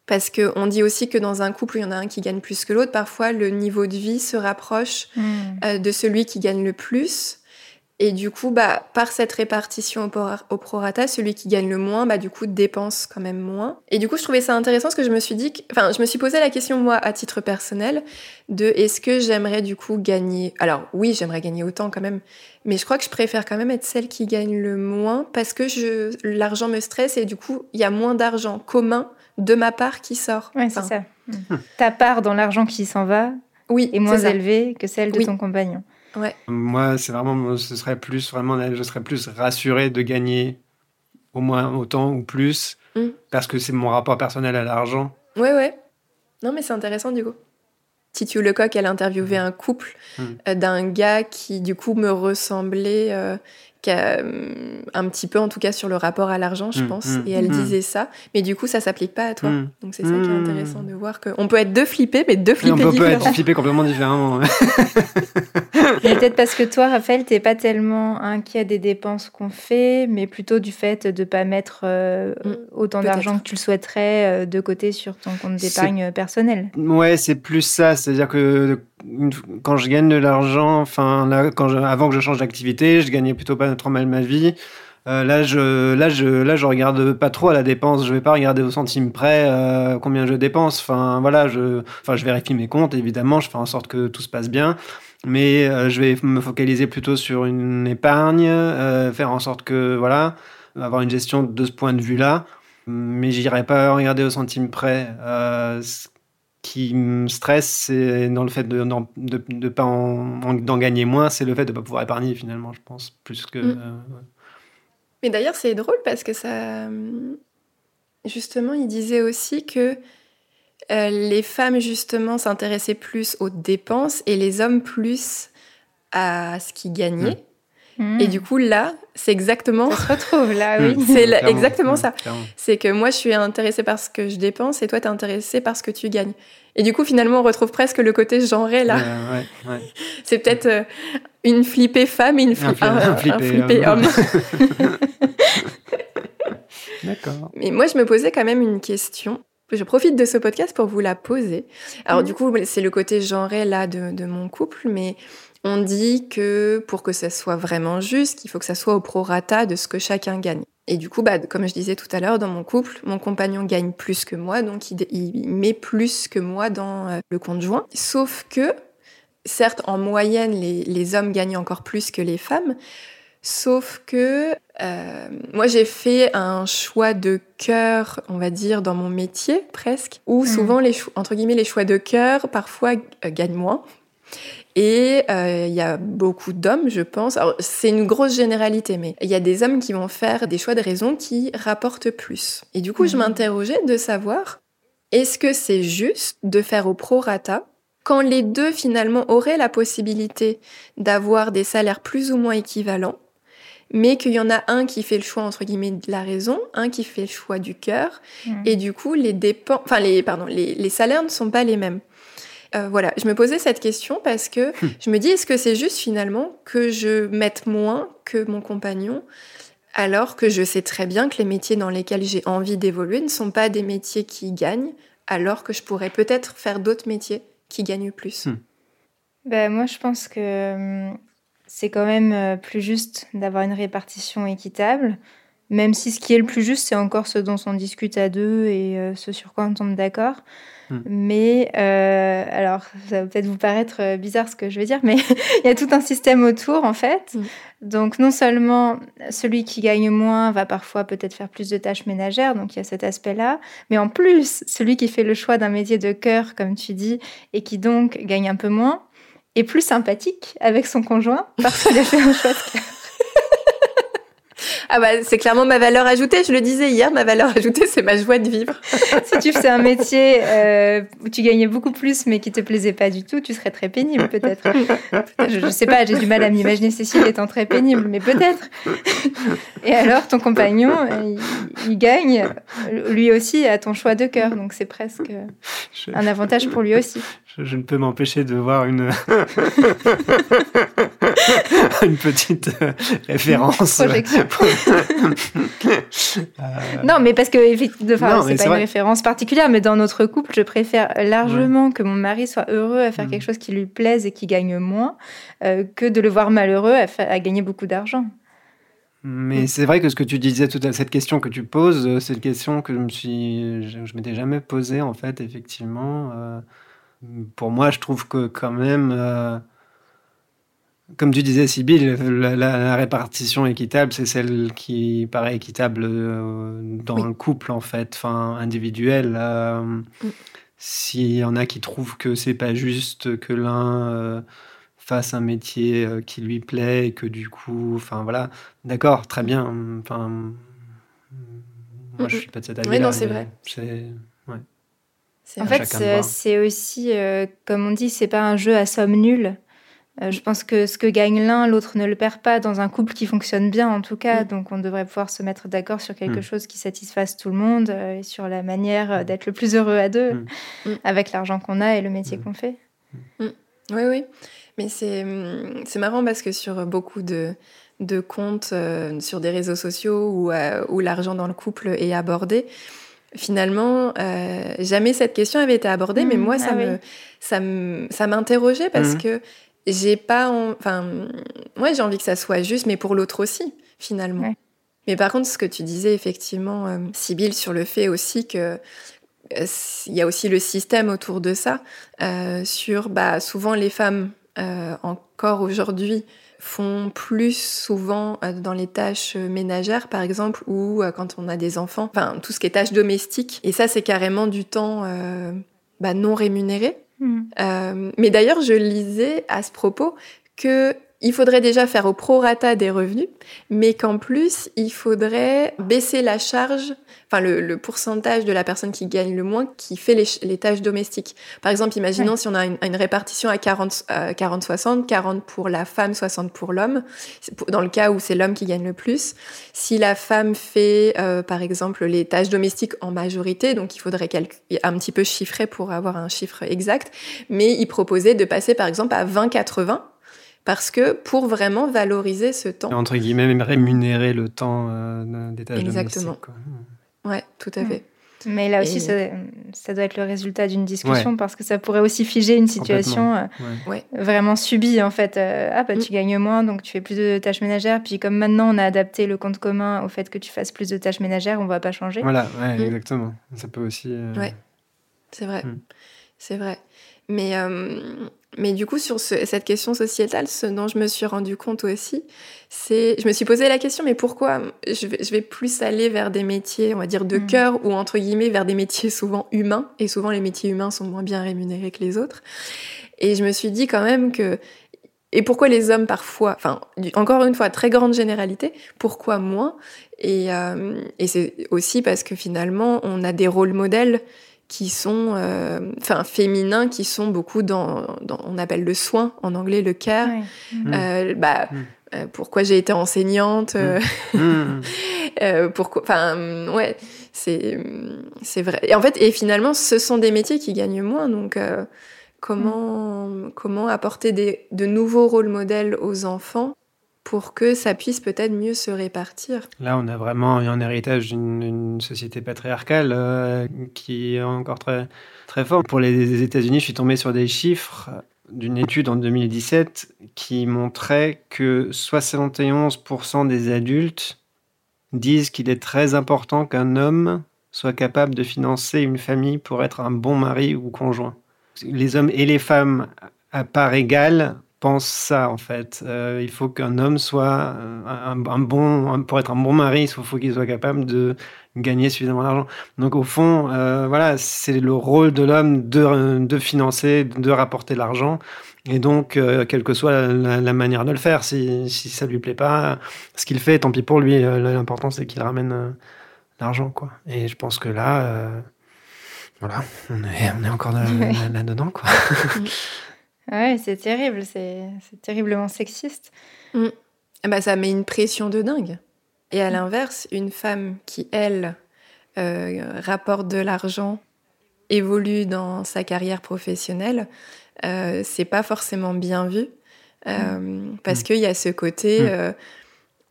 Parce que on dit aussi que dans un couple, il y en a un qui gagne plus que l'autre. Parfois, le niveau de vie se rapproche Hmm. euh, de celui qui gagne le plus. Et du coup, bah, par cette répartition au prorata, celui qui gagne le moins, bah, du coup, dépense quand même moins. Et du coup, je trouvais ça intéressant parce que je me suis dit, que- enfin, je me suis posé la question, moi, à titre personnel, de est-ce que j'aimerais du coup gagner? Alors, oui, j'aimerais gagner autant quand même, mais je crois que je préfère quand même être celle qui gagne le moins parce que je, l'argent me stresse et du coup, il y a moins d'argent commun de ma part qui sort. Ouais, c'est Enfin, ça. *laughs* Ta part dans l'argent qui s'en va Oui, est moins élevée que celle de Oui. ton compagnon. Moi, c'est vraiment, ce serait plus vraiment, je serais plus rassuré de gagner au moins autant ou plus, Mm. parce que c'est mon rapport personnel à l'argent. Ouais, ouais. Non, mais c'est intéressant du coup. Titu Lecoq, elle a interviewé un couple Mm. euh, d'un gars qui, du coup, me ressemblait euh, euh, un petit peu, en tout cas, sur le rapport à l'argent, je Mm, pense. mm, Et elle mm. disait ça. Mais du coup, ça s'applique pas à toi. Donc c'est ça qui est intéressant de voir qu'on peut être deux flippés, mais deux Et on flippés peut, différents. être flippé complètement différemment. *laughs* Mais peut-être parce que toi, Raphaël, t'es pas tellement inquiet des dépenses qu'on fait, mais plutôt du fait de pas mettre euh, Mm, autant d'argent que tu le souhaiterais euh, de côté sur ton compte d'épargne personnel. Ouais, c'est plus ça. C'est-à-dire que quand je gagne de l'argent, enfin, là, quand je- avant que je change d'activité, je gagnais plutôt pas trop mal ma vie. Euh, là, je, là, je, là, je regarde pas trop à la dépense. Je vais pas regarder au centime près euh, combien je dépense. Enfin, voilà, je, enfin, je vérifie mes comptes, évidemment. Je fais en sorte que tout se passe bien. Mais euh, je vais me focaliser plutôt sur une épargne, euh, faire en sorte que, voilà, avoir une gestion de ce point de vue-là. Mais j'irai pas regarder au centime près. Euh, ce qui me stresse, c'est dans le fait de d'en- de, de pas en- en- d'en gagner moins, c'est le fait de pas pouvoir épargner finalement, je pense, plus que. Mm. ouais. Mais d'ailleurs, c'est drôle parce que ça. Justement, il disait aussi que euh, les femmes, justement, s'intéressaient plus aux dépenses et les hommes plus à ce qu'ils gagnaient. Hmm. Et du coup, là, c'est exactement. Ça se retrouve là, oui. *laughs* C'est la- exactement ça. C'est que moi, je suis intéressée par ce que je dépense et toi, t'es intéressé par ce que tu gagnes. Et du coup, finalement, on retrouve presque le côté genré là. Euh, ouais, ouais. *laughs* C'est peut-être euh, une flippée femme et une fli- Un homme. D'accord. Mais moi, je me posais quand même une question. Je profite de ce podcast pour vous la poser. Alors, Mhm. du coup, c'est le côté genré là de, de mon couple, mais on dit que pour que ça soit vraiment juste, il faut que ça soit au prorata de ce que chacun gagne. Et du coup, bah, comme je disais tout à l'heure, dans mon couple, mon compagnon gagne plus que moi, donc il, il met plus que moi dans euh, le compte joint. Sauf que, certes, en moyenne, les, les hommes gagnent encore plus que les femmes. Sauf que euh, moi, j'ai fait un choix de cœur, on va dire, dans mon métier presque, où Mhm. souvent, les entre guillemets, les choix de cœur, parfois, euh, gagnent moins. Et euh, il y a beaucoup d'hommes, je pense. Alors, c'est une grosse généralité, mais il y a des hommes qui vont faire des choix de raison qui rapportent plus. Et du coup, je Mhm. m'interrogeais de savoir est-ce que c'est juste de faire au prorata quand les deux finalement auraient la possibilité d'avoir des salaires plus ou moins équivalents, mais qu'il y en a un qui fait le choix entre guillemets de la raison, un qui fait le choix du cœur, Hmm. et du coup les dépenses, enfin les pardon, les, les salaires ne sont pas les mêmes. Euh, voilà, je me posais cette question parce que je me dis est-ce que c'est juste finalement que je mette moins que mon compagnon alors que je sais très bien que les métiers dans lesquels j'ai envie d'évoluer ne sont pas des métiers qui gagnent alors que je pourrais peut-être faire d'autres métiers qui gagnent plus? Hmm. Ben, moi, je pense que hum, c'est quand même euh, plus juste d'avoir une répartition équitable, même si ce qui est le plus juste, c'est encore ce dont on discute à deux et euh, ce sur quoi on tombe d'accord. Hmm. Mais, euh, alors, ça va peut-être vous paraître bizarre ce que je vais dire, mais *laughs* il y a tout un système autour, en fait. Hmm. Donc, non seulement celui qui gagne moins va parfois peut-être faire plus de tâches ménagères, donc il y a cet aspect-là, mais en plus, celui qui fait le choix d'un métier de cœur, comme tu dis, et qui donc gagne un peu moins, est plus sympathique avec son conjoint parce qu'il a fait un choix. Ah bah c'est clairement ma valeur ajoutée, je le disais hier, ma valeur ajoutée c'est ma joie de vivre. Si tu faisais un métier euh, où tu gagnais beaucoup plus mais qui te plaisait pas du tout, tu serais très pénible peut-être. Je, je sais pas, j'ai du mal à m'imaginer Cécile étant très pénible, mais peut-être. Et alors ton compagnon, il, il gagne lui aussi à ton choix de cœur, donc c'est presque un avantage pour lui aussi. je- je ne peux m'empêcher de voir une, *laughs* une petite euh, référence. *laughs* *laughs* Non, mais parce que enfin, c'est pas une vrai. référence particulière, mais dans notre couple, je préfère largement que mon mari soit heureux à faire Mm. quelque chose qui lui plaise et qui gagne moins, euh, que de le voir malheureux à, gagner beaucoup d'argent. Mais c'est vrai que ce que tu disais tout à cette question que tu poses, euh, c'est une question que je me suis, je, je m'étais jamais posée en fait, effectivement. Euh, pour moi, je trouve que quand même, euh, comme tu disais, Sybille, la, la- la répartition équitable, c'est celle qui paraît équitable euh, dans Oui. le couple en fait, enfin individuel. Euh, S'il y en a qui trouvent que c'est pas juste que l'un euh, fasse un métier euh, qui lui plaît et que du coup, enfin voilà, d'accord, très bien. Enfin, moi je suis pas de cet avis. Oui, non, c'est vrai. C'est En vrai. fait, c'est- aussi, euh, comme on dit, c'est pas un jeu à somme nulle. Euh, je pense que ce que gagne l'un, l'autre ne le perd pas dans un couple qui fonctionne bien, en tout cas. Mm. Donc, on devrait pouvoir se mettre d'accord sur quelque Mm. chose qui satisfasse tout le monde euh, et sur la manière euh, d'être le plus heureux à deux Mm. *laughs* Avec l'argent qu'on a et le métier qu'on fait. Oui, oui. Mais c'est marrant parce que sur beaucoup de, de comptes euh, sur des réseaux sociaux où, où l'argent dans le couple est abordé, finalement, euh, jamais cette question avait été abordée, mais moi, ça ah me oui. ça m'interrogeait parce que j'ai pas... en- Enfin, moi, j'ai envie que ça soit juste, mais pour l'autre aussi, finalement. Ouais. Mais par contre, ce que tu disais, effectivement, euh, Sybille, sur le fait aussi que euh, il y a aussi le système autour de ça, euh, sur bah, souvent les femmes, euh, encore aujourd'hui, font plus souvent dans les tâches ménagères, par exemple, ou quand on a des enfants, enfin tout ce qui est tâches domestiques. Et ça, c'est carrément du temps bah, non rémunéré. Mm. Euh, mais d'ailleurs, je lisais à ce propos que il faudrait déjà faire au prorata des revenus, mais qu'en plus, il faudrait baisser la charge, enfin le, pourcentage de la personne qui gagne le moins, qui fait les, tâches domestiques. Par exemple, imaginons si on a une, répartition à 40-60, 40, pour la femme, 60 pour l'homme, dans le cas où c'est l'homme qui gagne le plus. Si la femme fait, euh, par exemple, les tâches domestiques en majorité, donc il faudrait un petit peu chiffrer pour avoir un chiffre exact, mais il proposait de passer, par exemple, à 20-80, parce que pour vraiment valoriser ce temps. Entre guillemets, même rémunérer le temps euh, des tâches Exactement. Quoi. Ouais, tout à fait. Mais là aussi, ça, ça, doit être le résultat d'une discussion parce que ça pourrait aussi figer une situation euh, vraiment subie en fait. Euh, ah bah tu mm. gagnes moins donc tu fais plus de tâches ménagères. Puis comme maintenant on a adapté le compte commun au fait que tu fasses plus de tâches ménagères, on va pas changer. Voilà, ouais, exactement. Ça peut aussi. Ouais, c'est vrai, c'est vrai. Mais mais du coup, sur cette question sociétale, ce dont je me suis rendu compte aussi, c'est, je me suis posé la question, mais pourquoi je vais, je vais plus aller vers des métiers, on va dire, de mm. cœur ou entre guillemets vers des métiers souvent humains, et souvent les métiers humains sont moins bien rémunérés que les autres. Et je me suis dit quand même que, et pourquoi les hommes parfois, enfin, encore une fois, très grande généralité, pourquoi moins? Et, euh, et c'est aussi parce que finalement, on a des rôles modèles qui sont, euh, enfin, féminins, qui sont beaucoup dans, on appelle le soin, en anglais le care. Euh, bah, mm. euh, pourquoi j'ai été enseignante mm. Mm. *laughs* Pourquoi, enfin, ouais, c'est, c'est vrai. Et en fait, et finalement, ce sont des métiers qui gagnent moins, donc comment, comment apporter des, de nouveaux rôles modèles aux enfants pour que ça puisse peut-être mieux se répartir. Là, on a vraiment un héritage d'une société patriarcale euh, qui est encore très, très fort. Pour les États-Unis, je suis tombé sur des chiffres d'une étude en 2017 qui montrait que 71% des adultes disent qu'il est très important qu'un homme soit capable de financer une famille pour être un bon mari ou conjoint. Les hommes et les femmes à part égale pense ça en fait. Euh, il faut qu'un homme soit euh, un, bon, pour être un bon mari, il faut, qu'il soit capable de gagner suffisamment d'argent. Donc au fond, euh, voilà, c'est le rôle de l'homme de, de, financer, de rapporter l'argent. Et donc, quelle que soit la, manière de le faire, si, si ça lui plaît pas, ce qu'il fait, tant pis pour lui. L'important c'est qu'il ramène l'argent, quoi. Et je pense que là, voilà, on est, on est encore là-dedans, quoi. *laughs* Ouais, c'est terrible, c'est terriblement sexiste. Mm. Bah, ça met une pression de dingue. Et à l'inverse, une femme qui, elle, euh, rapporte de l'argent, évolue dans sa carrière professionnelle, euh, c'est pas forcément bien vu. Euh, mm. Parce mm. qu'il y a ce côté, euh,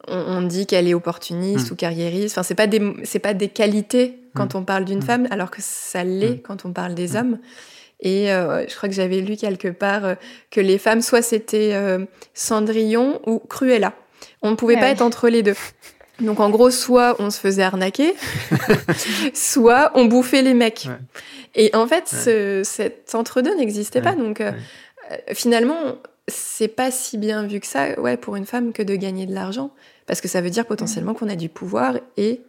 on, dit qu'elle est opportuniste ou carriériste. Enfin, c'est pas des, c'est pas des qualités quand on parle d'une femme, alors que ça l'est quand on parle des hommes. Et euh, je crois que j'avais lu quelque part euh, que les femmes, soit c'était euh, Cendrillon ou Cruella. On ne pouvait pas être entre les deux. Donc en gros, soit on se faisait arnaquer, *laughs* soit on bouffait les mecs. Et en fait, cet entre-deux n'existait pas. Donc finalement, c'est pas si bien vu que ça, ouais, pour une femme que de gagner de l'argent, parce que ça veut dire potentiellement qu'on a du pouvoir et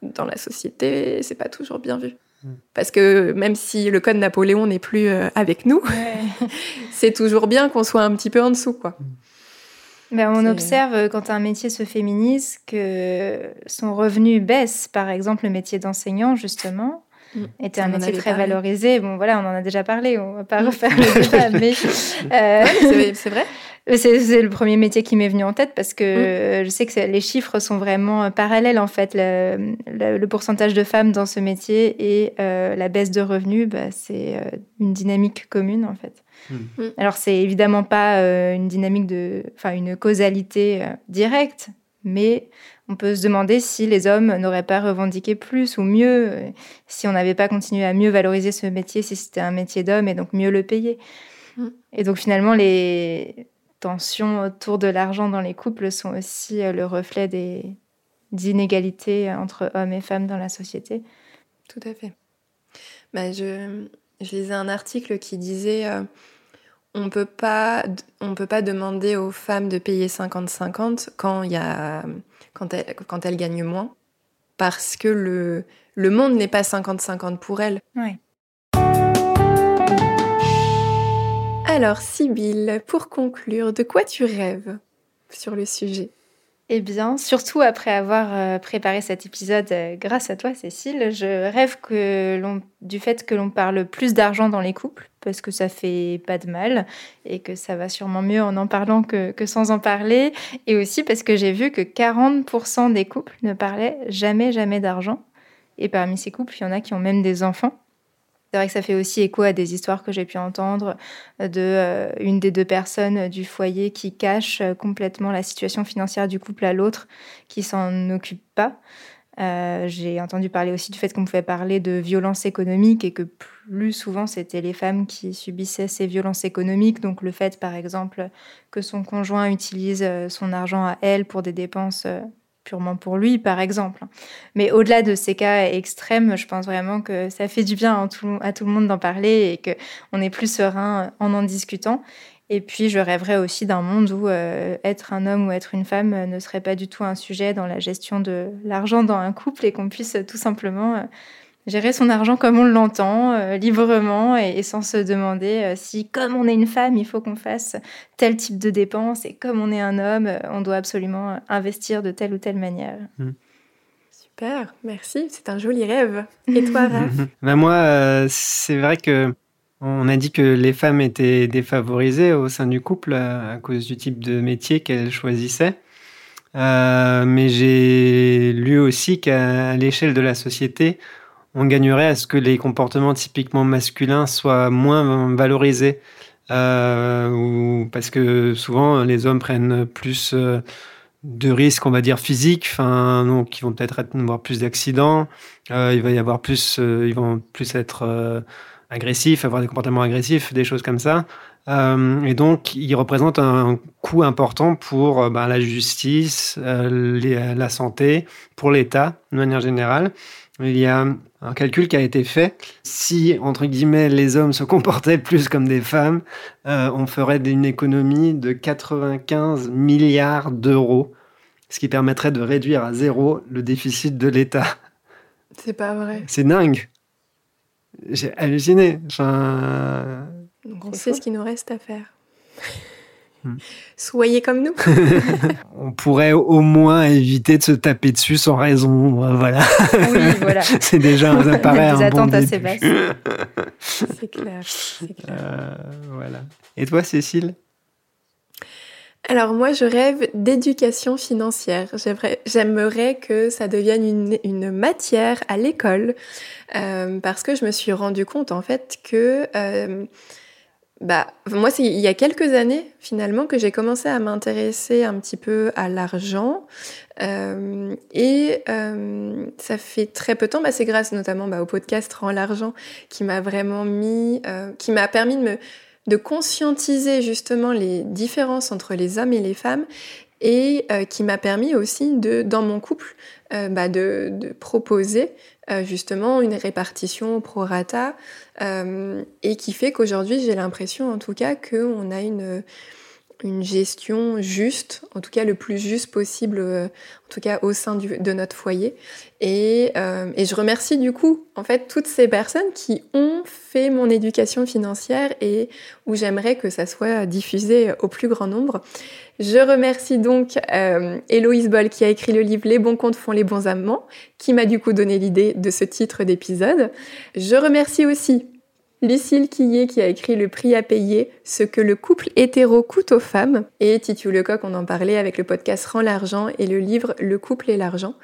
dans la société, c'est pas toujours bien vu. Parce que même si le code Napoléon n'est plus euh, avec nous, *laughs* c'est toujours bien qu'on soit un petit peu en dessous. Quoi. Ben, on observe euh, quand un métier se féminise que son revenu baisse. Par exemple, le métier d'enseignant, justement, mm. était un métier très valorisé. Bon, voilà, on en a déjà parlé, on va pas mm. refaire le débat, *laughs* mais... Euh, c'est vrai c'est le premier métier qui m'est venu en tête parce que mm. je sais que les chiffres sont vraiment euh, parallèles en fait. Le, pourcentage de femmes dans ce métier et euh, la baisse de revenus, bah, c'est euh, une dynamique commune en fait. Mm. Mm. Alors c'est évidemment pas une dynamique de, enfin une causalité directe, mais on peut se demander si les hommes n'auraient pas revendiqué plus ou mieux, si on n'avait pas continué à mieux valoriser ce métier, si c'était un métier d'homme et donc mieux le payer. Et donc finalement, les, tensions autour de l'argent dans les couples sont aussi euh, le reflet des inégalités entre hommes et femmes dans la société. Tout à fait. Bah, je, je, lisais un article qui disait euh, on peut pas on peut pas demander aux femmes de payer 50-50 quand il elles, quand elles gagnent moins parce que le, le monde n'est pas 50-50 pour elles. Ouais. Alors, Sybille, pour conclure, de quoi tu rêves sur le sujet? Eh bien, surtout après avoir euh, préparé cet épisode euh, grâce à toi, Cécile, je rêve que du fait que l'on parle plus d'argent dans les couples, parce que ça fait pas de mal et que ça va sûrement mieux en en parlant que, que sans en parler, et aussi parce que j'ai vu que 40% des couples ne parlaient jamais, jamais d'argent. Et parmi ces couples, il y en a qui ont même des enfants. C'est vrai que ça fait aussi écho à des histoires que j'ai pu entendre de euh, une des deux personnes du foyer qui cache euh, complètement la situation financière du couple à l'autre, qui s'en occupe pas. Euh, j'ai entendu parler aussi du fait qu'on pouvait parler de violence économique et que plus souvent c'était les femmes qui subissaient ces violences économiques. Donc le fait par exemple que son conjoint utilise son argent à elle pour des dépenses purement pour lui, par exemple. Mais au-delà de ces cas extrêmes, je pense vraiment que ça fait du bien à tout, le monde d'en parler et qu'on est plus serein en en discutant. Et puis, je rêverais aussi d'un monde où euh, être un homme ou être une femme ne serait pas du tout un sujet dans la gestion de l'argent dans un couple et qu'on puisse tout simplement euh, gérer son argent comme on l'entend, euh, librement, et, sans se demander euh, si, comme on est une femme, il faut qu'on fasse tel type de dépenses, et comme on est un homme, euh, on doit absolument investir de telle ou telle manière. Hmm. Super, merci, c'est un joli rêve. Et toi, *laughs* Raph? Ben Moi, c'est vrai que on a dit que les femmes étaient défavorisées au sein du couple à cause du type de métier qu'elles choisissaient. mais j'ai lu aussi qu'à l'échelle de la société, on gagnerait à ce que les comportements typiquement masculins soient moins valorisés. Euh, parce que souvent les hommes prennent plus euh, de risques, on va dire physiques, donc ils vont peut-être avoir plus d'accidents, euh, il va y avoir plus, ils vont plus être agressifs, avoir des comportements agressifs, des choses comme ça. et donc, ils représentent un coût important pour ben, la justice, la santé, pour l'État de manière générale. Il y a un calcul qui a été fait. Si, entre guillemets, les hommes se comportaient plus comme des femmes, euh, on ferait une économie de 95 milliards d'euros, ce qui permettrait de réduire à zéro le déficit de l'État. C'est pas vrai. C'est dingue. J'ai halluciné. Enfin... Donc on sait ce qu'il nous reste à faire. Hmm. Soyez comme nous. *laughs* On pourrait au moins éviter de se taper dessus sans raison. Voilà. Oui, voilà. *laughs* c'est déjà un appareil. *laughs* Des attentes assez basses. c'est clair. Euh, voilà. Et toi, Cécile? Alors moi, je rêve d'éducation financière. J'aimerais que ça devienne une, matière à l'école euh, parce que je me suis rendu compte en fait que euh, bah, moi, c'est il y a quelques années, finalement, que j'ai commencé à m'intéresser un petit peu à l'argent. Euh, et euh, ça fait très peu de temps, bah, c'est grâce notamment bah, au podcast Rends l'argent qui m'a vraiment mis, euh, qui m'a permis de me de conscientiser justement les différences entre les hommes et les femmes et qui m'a permis aussi de, dans mon couple, bah de, de, proposer euh, justement une répartition pro rata et qui fait qu'aujourd'hui j'ai l'impression en tout cas qu'on a une une gestion juste, en tout cas le plus juste possible, euh, en tout cas au sein de notre foyer. Et, euh, et, je remercie du coup, en fait, toutes ces personnes qui ont fait mon éducation financière et où j'aimerais que ça soit diffusé au plus grand nombre. Je remercie donc euh, Héloïse Boll qui a écrit le livre Les bons comptes font les bons amants, qui m'a du coup donné l'idée de ce titre d'épisode. Je remercie aussi Lucille Quillet qui a écrit Le prix à payer, ce que le couple hétéro coûte aux femmes. Et Titu Lecoq, on en parlait avec le podcast Rends l'argent et le livre Le couple et l'argent.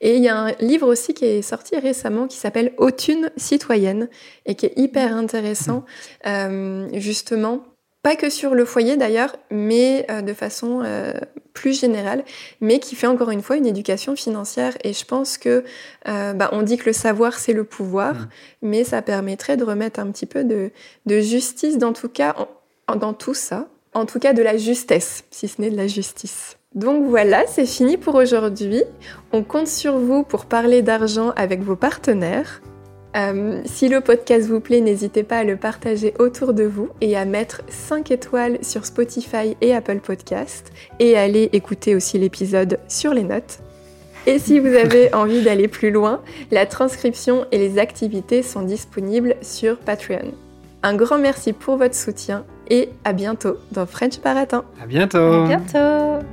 Et il y a un livre aussi qui est sorti récemment qui s'appelle Autune citoyenne et qui est hyper intéressant, euh, justement pas que sur le foyer d'ailleurs, mais euh, de façon euh, plus générale, mais qui fait encore une fois une éducation financière. Et je pense que, euh, bah, on dit que le savoir c'est le pouvoir, mmh. mais ça permettrait de remettre un petit peu de, de justice, dans tout cas, dans tout ça, en tout cas de la justesse, si ce n'est de la justice. Donc voilà, c'est fini pour aujourd'hui. On compte sur vous pour parler d'argent avec vos partenaires. Euh, si le podcast vous plaît, n'hésitez pas à le partager autour de vous et à mettre 5 étoiles sur Spotify et Apple Podcast et à aller écouter aussi l'épisode sur les notes. Et si vous avez *laughs* envie d'aller plus loin, la transcription et les activités sont disponibles sur Patreon. Un grand merci pour votre soutien et à bientôt dans French Baratin. À bientôt. À bientôt.